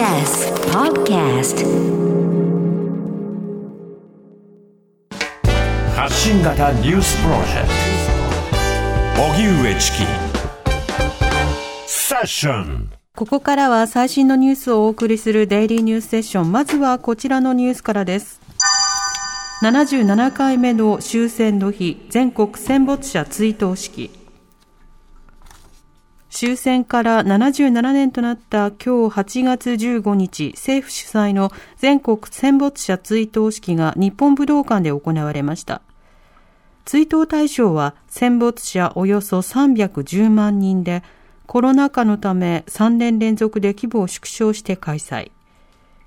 TBS Podcast 発信型ニュースプロジェクト荻上チキセッションここからは最新のニュースをお送りするデイリーニュースセッション。まずはこちらのニュースからです。77回目の終戦の日、全国戦没者追悼式。終戦から77年となった今日8月15日、政府主催の全国戦没者追悼式が日本武道館で行われました。追悼対象は戦没者およそ310万人で、コロナ禍のため3年連続で規模を縮小して開催。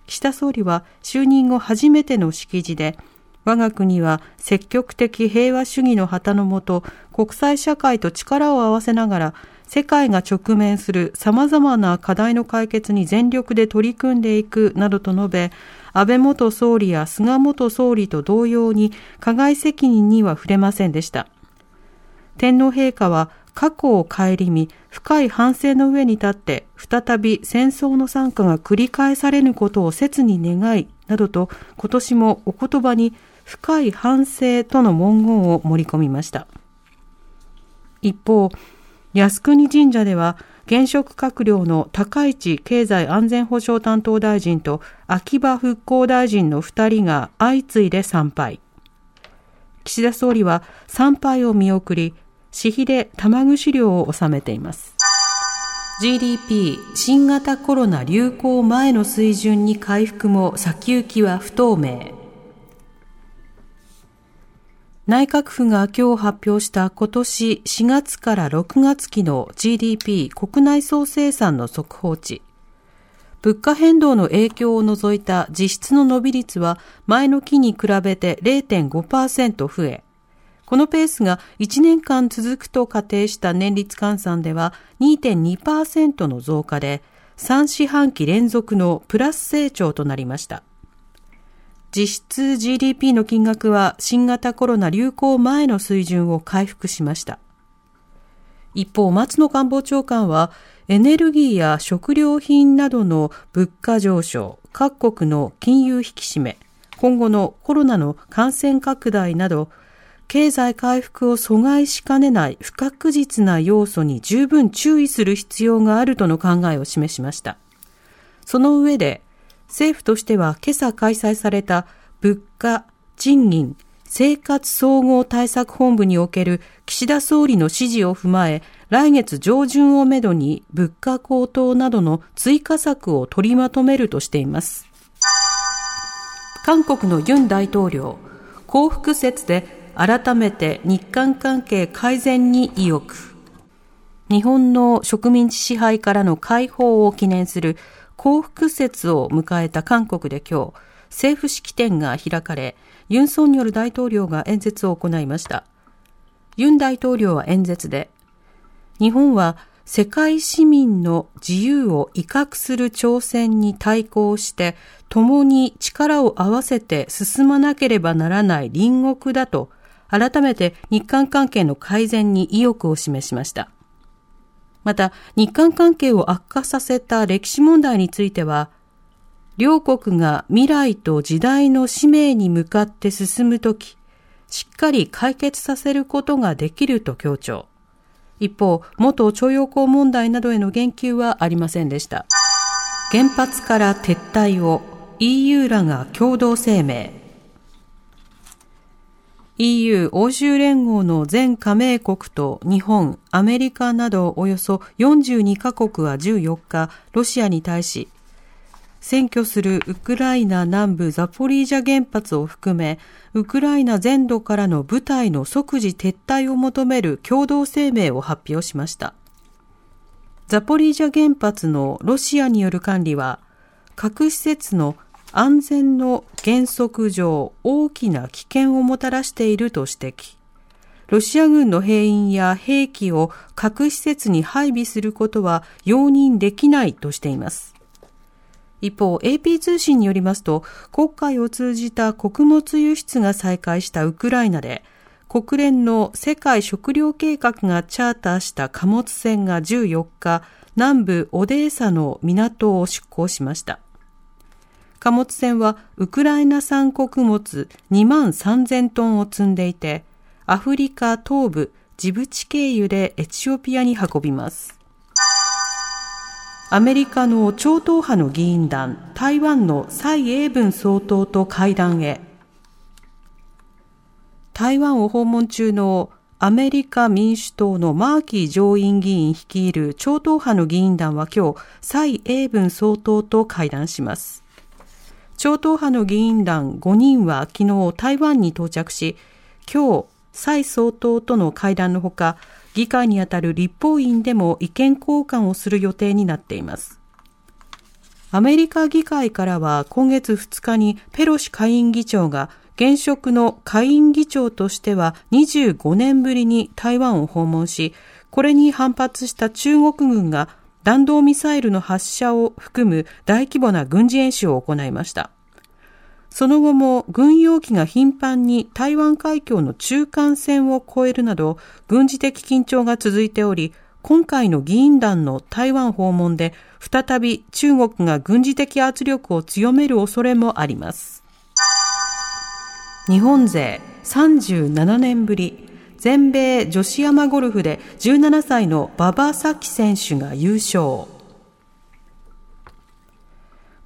岸田総理は就任後初めての式辞で、我が国は積極的平和主義の旗のもと、国際社会と力を合わせながら世界が直面する様々な課題の解決に全力で取り組んでいくなどと述べ、安倍元総理や菅元総理と同様に加害責任には触れませんでした。天皇陛下は過去を顧み、深い反省の上に立って、再び戦争の惨禍が繰り返されぬことを切に願い、などと今年もお言葉に深い反省との文言を盛り込みました。一方、靖国神社では、現職閣僚の高市経済安全保障担当大臣と秋葉復興大臣の2人が相次いで参拝。岸田総理は参拝を見送り、私費で玉串料を納めています。GDP 新型コロナ流行前の水準に回復も先行きは不透明。内閣府が今日発表した今年4月から6月期の GDP 国内総生産の速報値。物価変動の影響を除いた実質の伸び率は前の期に比べて0.5%増え、このペースが1年間続くと仮定した年率換算では2.2%の増加で、3四半期連続のプラス成長となりました。実質 GDP の金額は新型コロナ流行前の水準を回復しました。一方、松野官房長官は、エネルギーや食料品などの物価上昇、各国の金融引き締め、今後のコロナの感染拡大など、経済回復を阻害しかねない不確実な要素に十分注意する必要があるとの考えを示しました。その上で、政府としては今朝開催された物価、賃金、生活総合対策本部における岸田総理の指示を踏まえ、来月上旬をめどに物価高騰などの追加策を取りまとめるとしています。韓国のユン大統領、幸福説で改めて日韓関係改善に意欲。日本の植民地支配からの解放を記念する幸福節を迎えた韓国で今日、政府式典が開かれ、ユン・ソンニョル大統領が演説を行いました。ユン大統領は演説で、日本は世界市民の自由を威嚇する挑戦に対抗して、共に力を合わせて進まなければならない隣国だと、改めて日韓関係の改善に意欲を示しました。また、日韓関係を悪化させた歴史問題については、両国が未来と時代の使命に向かって進むとき、しっかり解決させることができると強調。一方、元徴用工問題などへの言及はありませんでした。原発から撤退を EU らが共同声明。EU 欧州連合の全加盟国と日本、アメリカなどおよそ42カ国は14日、ロシアに対し、占拠するウクライナ南部ザポリージャ原発を含め、ウクライナ全土からの部隊の即時撤退を求める共同声明を発表しました。ザポリージャ原発のロシアによる管理は、核施設の安全の原則上大きな危険をもたらしていると指摘。ロシア軍の兵員や兵器を核施設に配備することは容認できないとしています。一方、AP 通信によりますと、国会を通じた穀物輸出が再開したウクライナで、国連の世界食糧計画がチャーターした貨物船が14日、南部オデーサの港を出港しました。貨物船はウクライナ産穀物2万3000トンを積んでいて、アフリカ東部ジブチ経由でエチオピアに運びます。アメリカの超党派の議員団、台湾の蔡英文総統と会談へ。台湾を訪問中のアメリカ民主党のマーキー上院議員率いる超党派の議員団は今日、蔡英文総統と会談します。超党派の議員団5人は昨日台湾に到着し、今日、蔡総統との会談のほか、議会にあたる立法院でも意見交換をする予定になっています。アメリカ議会からは今月2日にペロシ下院議長が現職の下院議長としては25年ぶりに台湾を訪問し、これに反発した中国軍が弾道ミサイルの発射を含む大規模な軍事演習を行いました。その後も軍用機が頻繁に台湾海峡の中間線を越えるなど軍事的緊張が続いており、今回の議員団の台湾訪問で再び中国が軍事的圧力を強める恐れもあります。日本勢37年ぶり全米女子アマゴルフで17歳の馬場咲希選手が優勝。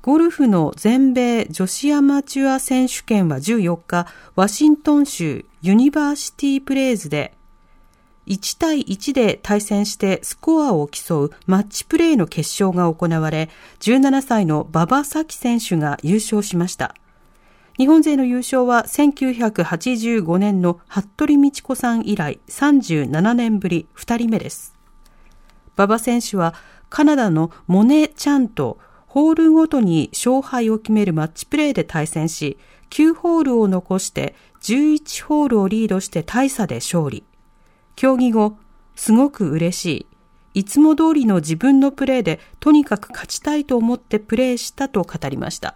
ゴルフの全米女子アマチュア選手権は14日、ワシントン州ユニバーシティプレイズで1対1で対戦してスコアを競うマッチプレーの決勝が行われ、17歳の馬場咲希選手が優勝しました。日本勢の優勝は1985年の服部道子さん以来37年ぶり2人目です。馬場選手はカナダのモネ・チャンとホールごとに勝敗を決めるマッチプレーで対戦し、9ホールを残して11ホールをリードして大差で勝利。競技後、すごく嬉しい。いつも通りの自分のプレーでとにかく勝ちたいと思ってプレーしたと語りました。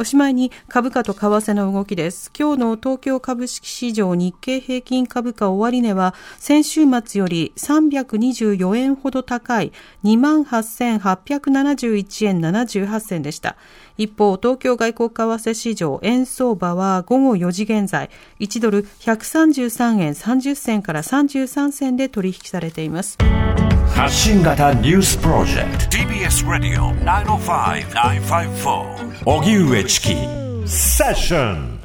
おしまいに株価と為替の動きです。今日の東京株式市場日経平均株価終値は先週末より324円ほど高い28,871円78銭でした。一方、東京外国為替市場円相場は午後4時現在1ドル133円30銭から33銭で取引されています。発信型ニュースプロジェクト。TBS ラディオ905-954おぎゅうえちきセッション